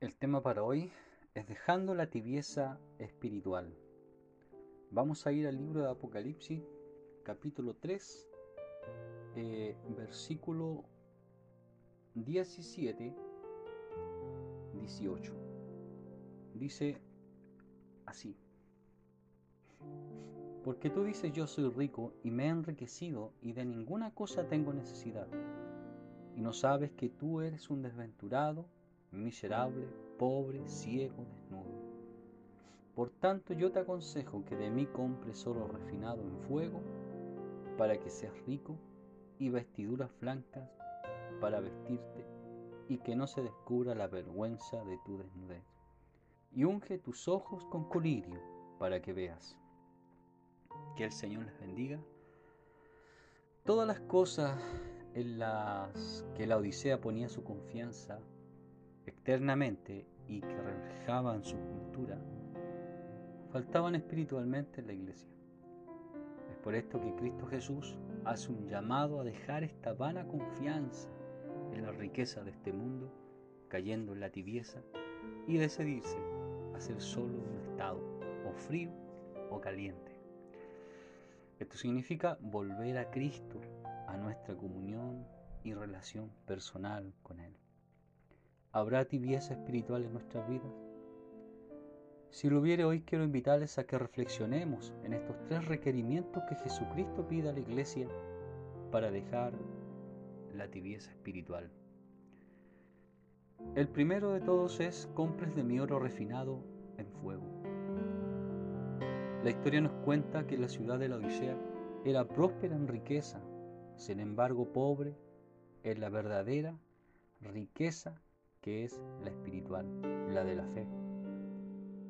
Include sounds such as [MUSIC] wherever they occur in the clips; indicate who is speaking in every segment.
Speaker 1: El tema para hoy es dejando la tibieza espiritual. Vamos a ir al libro de Apocalipsis, capítulo 3, eh, versículo 17, 18. Dice así. Porque tú dices yo soy rico y me he enriquecido y de ninguna cosa tengo necesidad. Y no sabes que tú eres un desventurado, miserable, pobre, ciego, desnudo. Por tanto yo te aconsejo que de mí compres oro refinado en fuego para que seas rico y vestiduras blancas para vestirte y que no se descubra la vergüenza de tu desnudez. Y unge tus ojos con colirio para que veas. Que el Señor les bendiga. Todas las cosas en las que la Odisea ponía su confianza externamente y que reflejaban su cultura, faltaban espiritualmente en la iglesia. Es por esto que Cristo Jesús hace un llamado a dejar esta vana confianza en la riqueza de este mundo, cayendo en la tibieza, y decidirse a ser solo un estado, o frío o caliente. Esto significa volver a Cristo, a nuestra comunión y relación personal con Él. ¿Habrá tibieza espiritual en nuestras vidas? Si lo hubiere hoy quiero invitarles a que reflexionemos en estos tres requerimientos que Jesucristo pide a la iglesia para dejar la tibieza espiritual. El primero de todos es compres de mi oro refinado en fuego. La historia nos cuenta que la ciudad de la Odisea era próspera en riqueza, sin embargo pobre en la verdadera riqueza que es la espiritual, la de la fe.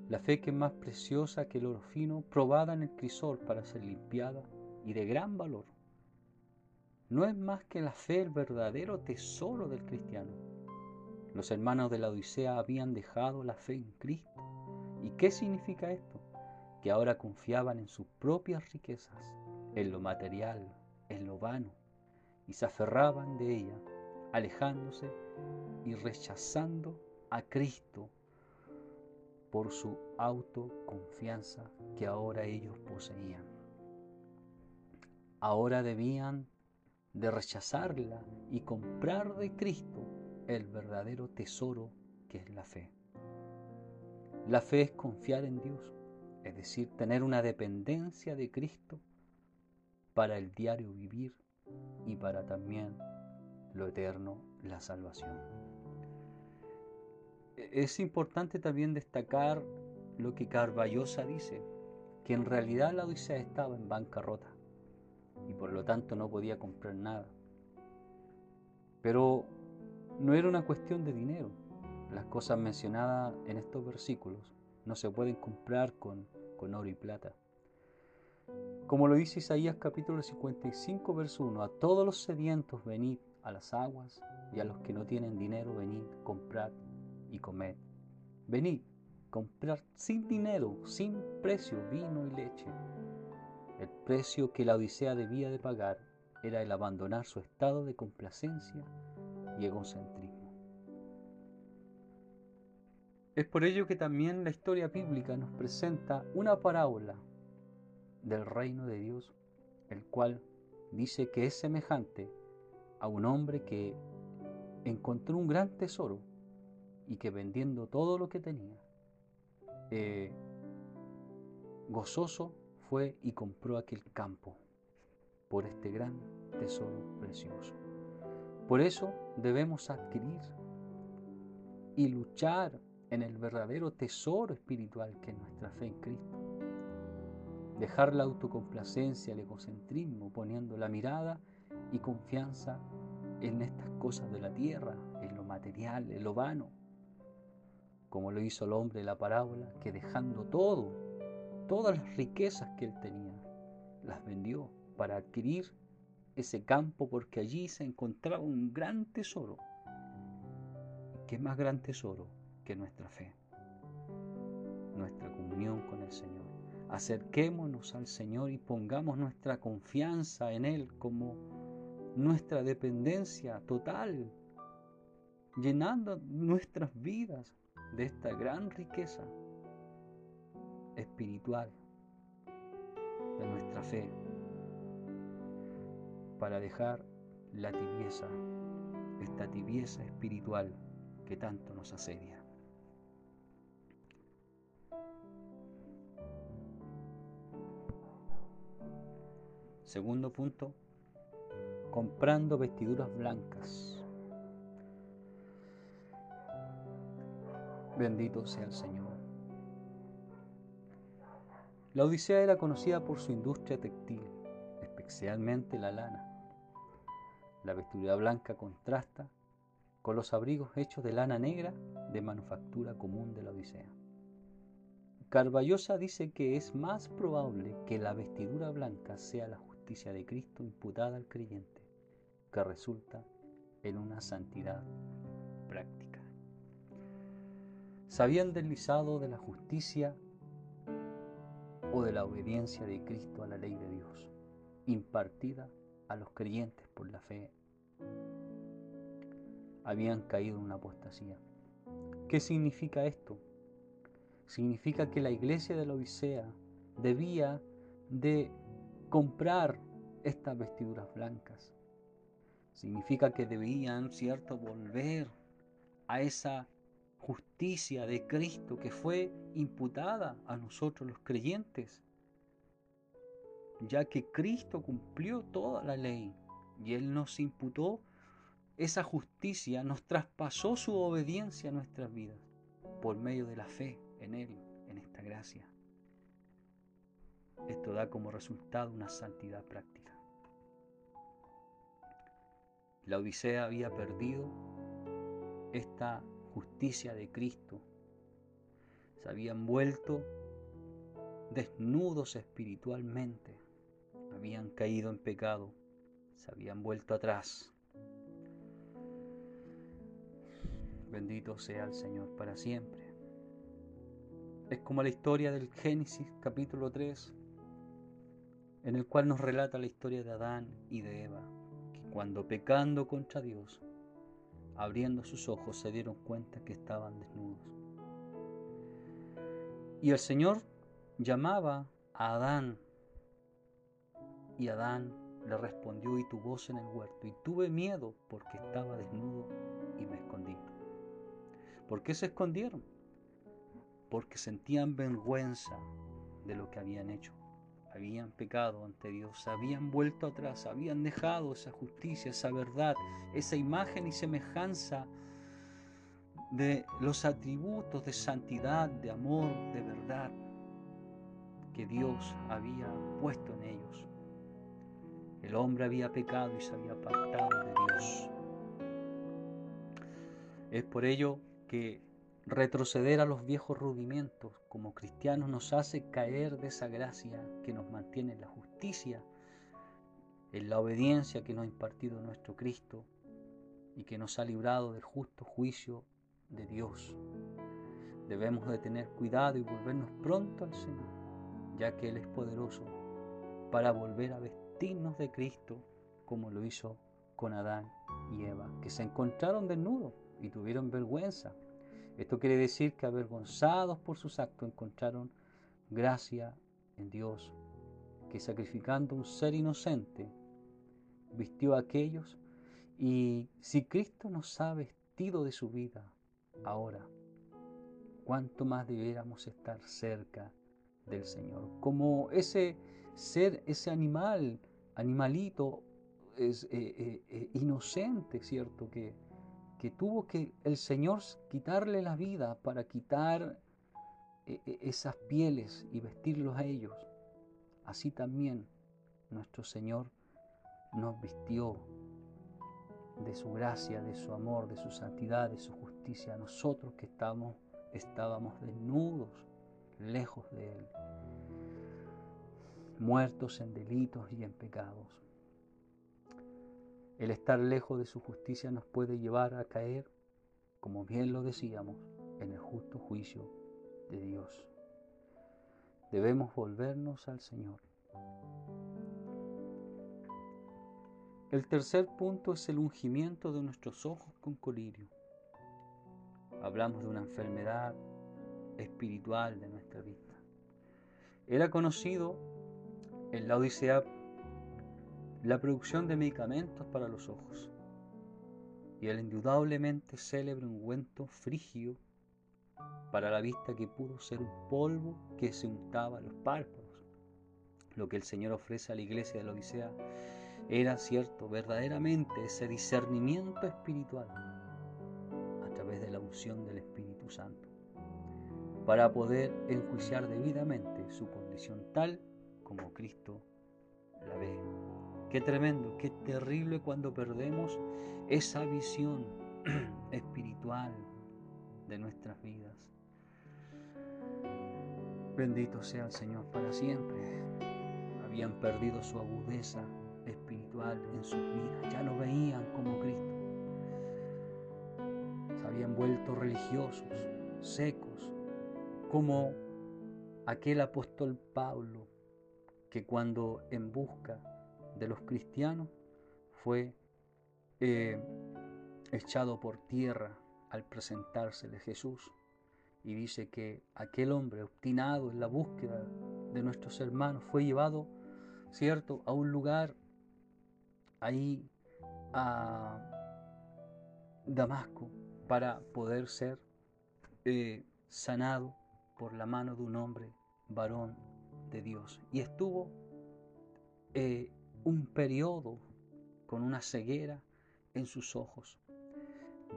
Speaker 1: La fe que es más preciosa que el oro fino, probada en el crisol para ser limpiada y de gran valor. No es más que la fe el verdadero tesoro del cristiano. Los hermanos de la Odisea habían dejado la fe en Cristo. ¿Y qué significa esto? que ahora confiaban en sus propias riquezas, en lo material, en lo vano, y se aferraban de ella, alejándose y rechazando a Cristo por su autoconfianza que ahora ellos poseían. Ahora debían de rechazarla y comprar de Cristo el verdadero tesoro que es la fe. La fe es confiar en Dios, es decir, tener una dependencia de Cristo para el diario vivir y para también lo eterno, la salvación. E-, es importante también destacar lo que Carballosa dice, que en realidad la Odisea estaba en bancarrota y por lo tanto no podía comprar nada. Pero no era una cuestión de dinero. Las cosas mencionadas en estos versículos no se pueden comprar con, con oro y plata. Como lo dice Isaías capítulo 55, verso 1, a todos los sedientos venid a las aguas y a los que no tienen dinero venid, comprad y comed. Venid, comprad sin dinero, sin precio, vino y leche. El precio que la Odisea debía de pagar era el abandonar su estado de complacencia y egocentrismo. Es por ello que también la historia bíblica nos presenta una parábola del reino de Dios, el cual dice que es semejante a un hombre que encontró un gran tesoro y que vendiendo todo lo que tenía, eh, gozoso fue y compró aquel campo por este gran tesoro precioso. Por eso debemos adquirir y luchar en el verdadero tesoro espiritual que es nuestra fe en Cristo. Dejar la autocomplacencia, el egocentrismo, poniendo la mirada y confianza en estas cosas de la tierra, en lo material, en lo vano, como lo hizo el hombre de la parábola, que dejando todo, todas las riquezas que él tenía, las vendió para adquirir ese campo porque allí se encontraba un gran tesoro. ¿Qué más gran tesoro que nuestra fe, nuestra comunión con el Señor. Acerquémonos al Señor y pongamos nuestra confianza en Él como nuestra dependencia total, llenando nuestras vidas de esta gran riqueza espiritual de nuestra fe para dejar la tibieza, esta tibieza espiritual que tanto nos asedia. Segundo punto, comprando vestiduras blancas. Bendito sea el Señor. La Odisea era conocida por su industria textil, especialmente la lana. La vestidura blanca contrasta con los abrigos hechos de lana negra de manufactura común de la Odisea. Carballosa dice que es más probable que la vestidura blanca sea la justicia de Cristo imputada al creyente, que resulta en una santidad práctica. Se habían deslizado de la justicia o de la obediencia de Cristo a la ley de Dios, impartida a los creyentes por la fe, habían caído en una apostasía. ¿Qué significa esto? Significa que la iglesia de la Odisea debía de comprar estas vestiduras blancas. Significa que debían, cierto, volver a esa justicia de Cristo que fue imputada a nosotros los creyentes, ya que Cristo cumplió toda la ley y Él nos imputó esa justicia, nos traspasó su obediencia a nuestras vidas por medio de la fe en Él, en esta gracia. Esto da como resultado una santidad práctica. La Odisea había perdido esta justicia de Cristo. Se habían vuelto desnudos espiritualmente. Habían caído en pecado. Se habían vuelto atrás. Bendito sea el Señor para siempre. Es como la historia del Génesis capítulo 3, en el cual nos relata la historia de Adán y de Eva, cuando pecando contra Dios, abriendo sus ojos, se dieron cuenta que estaban desnudos. Y el Señor llamaba a Adán, y Adán le respondió, y tu voz en el huerto, y tuve miedo porque estaba desnudo y me escondí. ¿Por qué se escondieron? Porque sentían vergüenza de lo que habían hecho habían pecado ante Dios, habían vuelto atrás, habían dejado esa justicia, esa verdad, esa imagen y semejanza de los atributos de santidad, de amor, de verdad que Dios había puesto en ellos. El hombre había pecado y se había apartado de Dios. Es por ello que Retroceder a los viejos rudimentos como cristianos nos hace caer de esa gracia que nos mantiene en la justicia, en la obediencia que nos ha impartido nuestro Cristo y que nos ha librado del justo juicio de Dios. Debemos de tener cuidado y volvernos pronto al Señor, ya que Él es poderoso para volver a vestirnos de Cristo como lo hizo con Adán y Eva, que se encontraron desnudos y tuvieron vergüenza esto quiere decir que avergonzados por sus actos encontraron gracia en Dios, que sacrificando un ser inocente, vistió a aquellos y si Cristo nos ha vestido de su vida ahora, cuánto más debiéramos estar cerca del Señor. Como ese ser, ese animal, animalito es, eh, eh, eh, inocente, ¿cierto? Que, que tuvo que el Señor quitarle la vida para quitar eh, eh, esas pieles y vestirlos a ellos. Así también nuestro Señor nos vistió de su gracia, de su amor, de su santidad, de su justicia, nosotros que estábamos desnudos, lejos de Él, muertos en delitos y en pecados. El estar lejos de su justicia nos puede llevar a caer, como bien lo decíamos, en el justo juicio de Dios. Debemos volvernos al Señor. El tercer punto es el ungimiento de nuestros ojos con colirio. hablamos de una enfermedad espiritual de nuestra vista. Era conocido en la Odisea la producción de medicamentos para los ojos y el indudablemente célebre ungüento frigio para la vista que pudo ser un polvo que se untaba a los párpados. Lo que el Señor ofrece a la iglesia de la Odisea era cierto, verdaderamente ese discernimiento espiritual a través de la unción del Espíritu Santo para poder enjuiciar debidamente su condición tal como Cristo la ve. Qué tremendo, qué terrible cuando perdemos esa visión [CLEARS THROAT] espiritual de nuestras vidas. Bendito sea el Señor para siempre. Habían perdido su agudeza espiritual en sus vidas, ya no veían como Cristo. Se habían vuelto religiosos, secos, como aquel apóstol Pablo que cuando en busca de los cristianos fue eh, echado por tierra al presentársele Jesús. Y dice que aquel hombre obstinado en la búsqueda de nuestros hermanos fue llevado, ¿cierto?, a un lugar ahí a Damasco para poder ser eh, sanado por la mano de un hombre varón de Dios. Y estuvo eh, un periodo con una ceguera en sus ojos.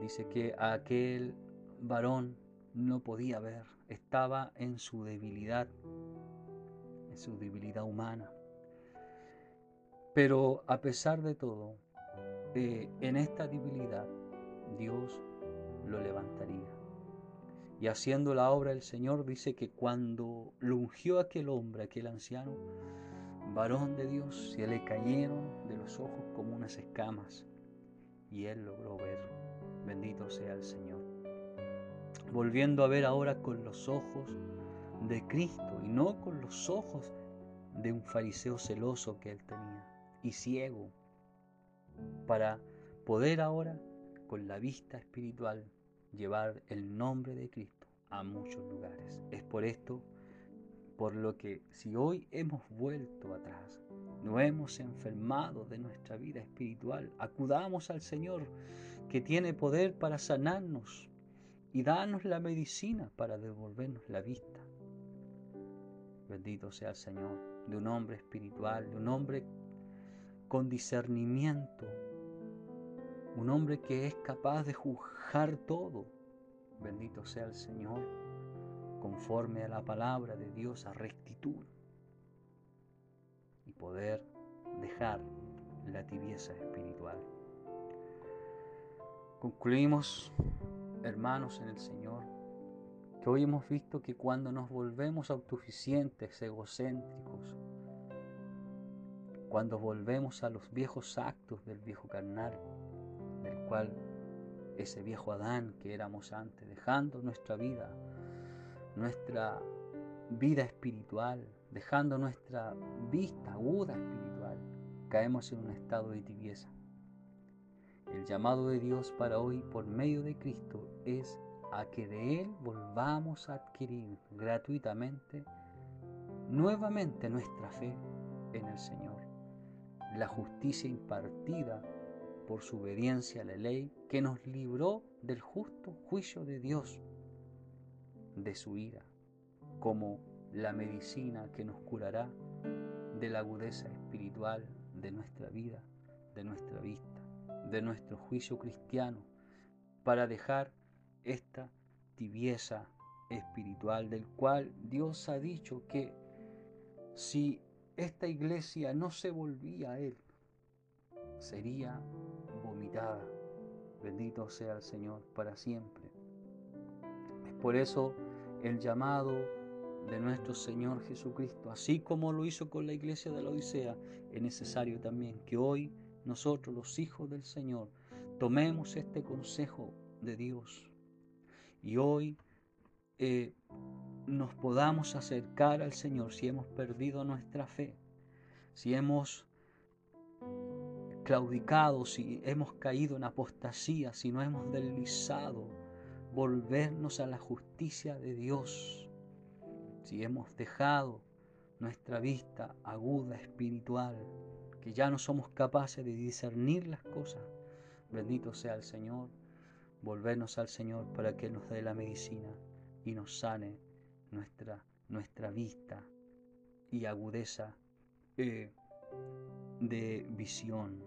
Speaker 1: Dice que aquel varón no podía ver, estaba en su debilidad, en su debilidad humana. Pero a pesar de todo, eh, en esta debilidad Dios lo levantaría. Y haciendo la obra del Señor dice que cuando lo ungió aquel hombre, aquel anciano, varón de Dios, se le cayeron de los ojos como unas escamas y él logró ver. Bendito sea el Señor. Volviendo a ver ahora con los ojos de Cristo y no con los ojos de un fariseo celoso que él tenía y ciego, para poder ahora con la vista espiritual llevar el nombre de Cristo a muchos lugares. Es por esto por lo que si hoy hemos vuelto atrás, no hemos enfermado de nuestra vida espiritual, acudamos al Señor que tiene poder para sanarnos y darnos la medicina para devolvernos la vista. Bendito sea el Señor de un hombre espiritual, de un hombre con discernimiento, un hombre que es capaz de juzgar todo. Bendito sea el Señor conforme a la palabra de Dios a rectitud y poder dejar la tibieza espiritual. Concluimos, hermanos en el Señor, que hoy hemos visto que cuando nos volvemos autosuficientes, egocéntricos, cuando volvemos a los viejos actos del viejo carnal, del cual ese viejo Adán que éramos antes, dejando nuestra vida nuestra vida espiritual, dejando nuestra vista aguda espiritual, caemos en un estado de tibieza. El llamado de Dios para hoy por medio de Cristo es a que de Él volvamos a adquirir gratuitamente nuevamente nuestra fe en el Señor, la justicia impartida por su obediencia a la ley que nos libró del justo juicio de Dios de su ira, como la medicina que nos curará de la agudeza espiritual de nuestra vida, de nuestra vista, de nuestro juicio cristiano, para dejar esta tibieza espiritual del cual Dios ha dicho que si esta iglesia no se volvía a Él, sería vomitada. Bendito sea el Señor para siempre. Por eso el llamado de nuestro Señor Jesucristo, así como lo hizo con la iglesia de la Odisea, es necesario también que hoy nosotros, los hijos del Señor, tomemos este consejo de Dios y hoy eh, nos podamos acercar al Señor si hemos perdido nuestra fe, si hemos claudicado, si hemos caído en apostasía, si no hemos deslizado volvernos a la justicia de Dios. Si hemos dejado nuestra vista aguda espiritual, que ya no somos capaces de discernir las cosas, bendito sea el Señor, volvernos al Señor para que nos dé la medicina y nos sane nuestra, nuestra vista y agudeza eh, de visión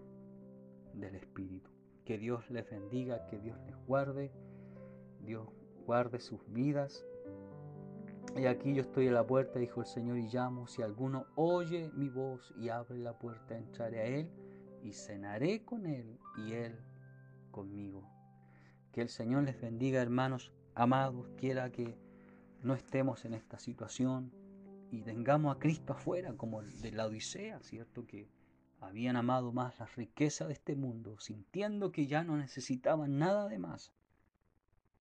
Speaker 1: del Espíritu. Que Dios les bendiga, que Dios les guarde, Dios guarde sus vidas. Y aquí yo estoy a la puerta, dijo el Señor, y llamo. Si alguno oye mi voz y abre la puerta, entraré a Él y cenaré con Él y Él conmigo. Que el Señor les bendiga, hermanos amados, quiera que no estemos en esta situación y tengamos a Cristo afuera, como el de la Odisea, ¿cierto? Que habían amado más la riqueza de este mundo, sintiendo que ya no necesitaban nada de más,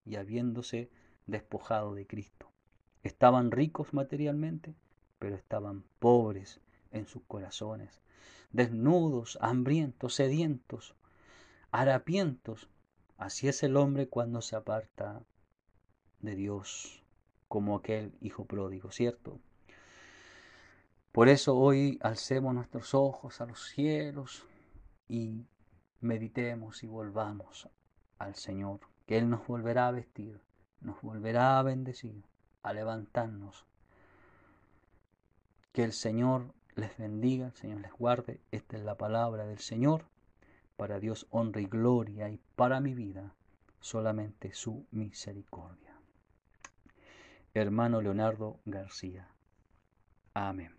Speaker 1: y habiéndose despojado de Cristo. Estaban ricos materialmente, pero estaban pobres en sus corazones, desnudos, hambrientos, sedientos, harapientos. Así es el hombre cuando se aparta de Dios, como aquel hijo pródigo, ¿cierto? Por eso hoy alcemos nuestros ojos a los cielos y meditemos y volvamos al Señor, que Él nos volverá a vestir, nos volverá a bendecir, a levantarnos. Que el Señor les bendiga, el Señor les guarde. Esta es la palabra del Señor. Para Dios honra y gloria y para mi vida solamente su misericordia. Hermano Leonardo García. Amén.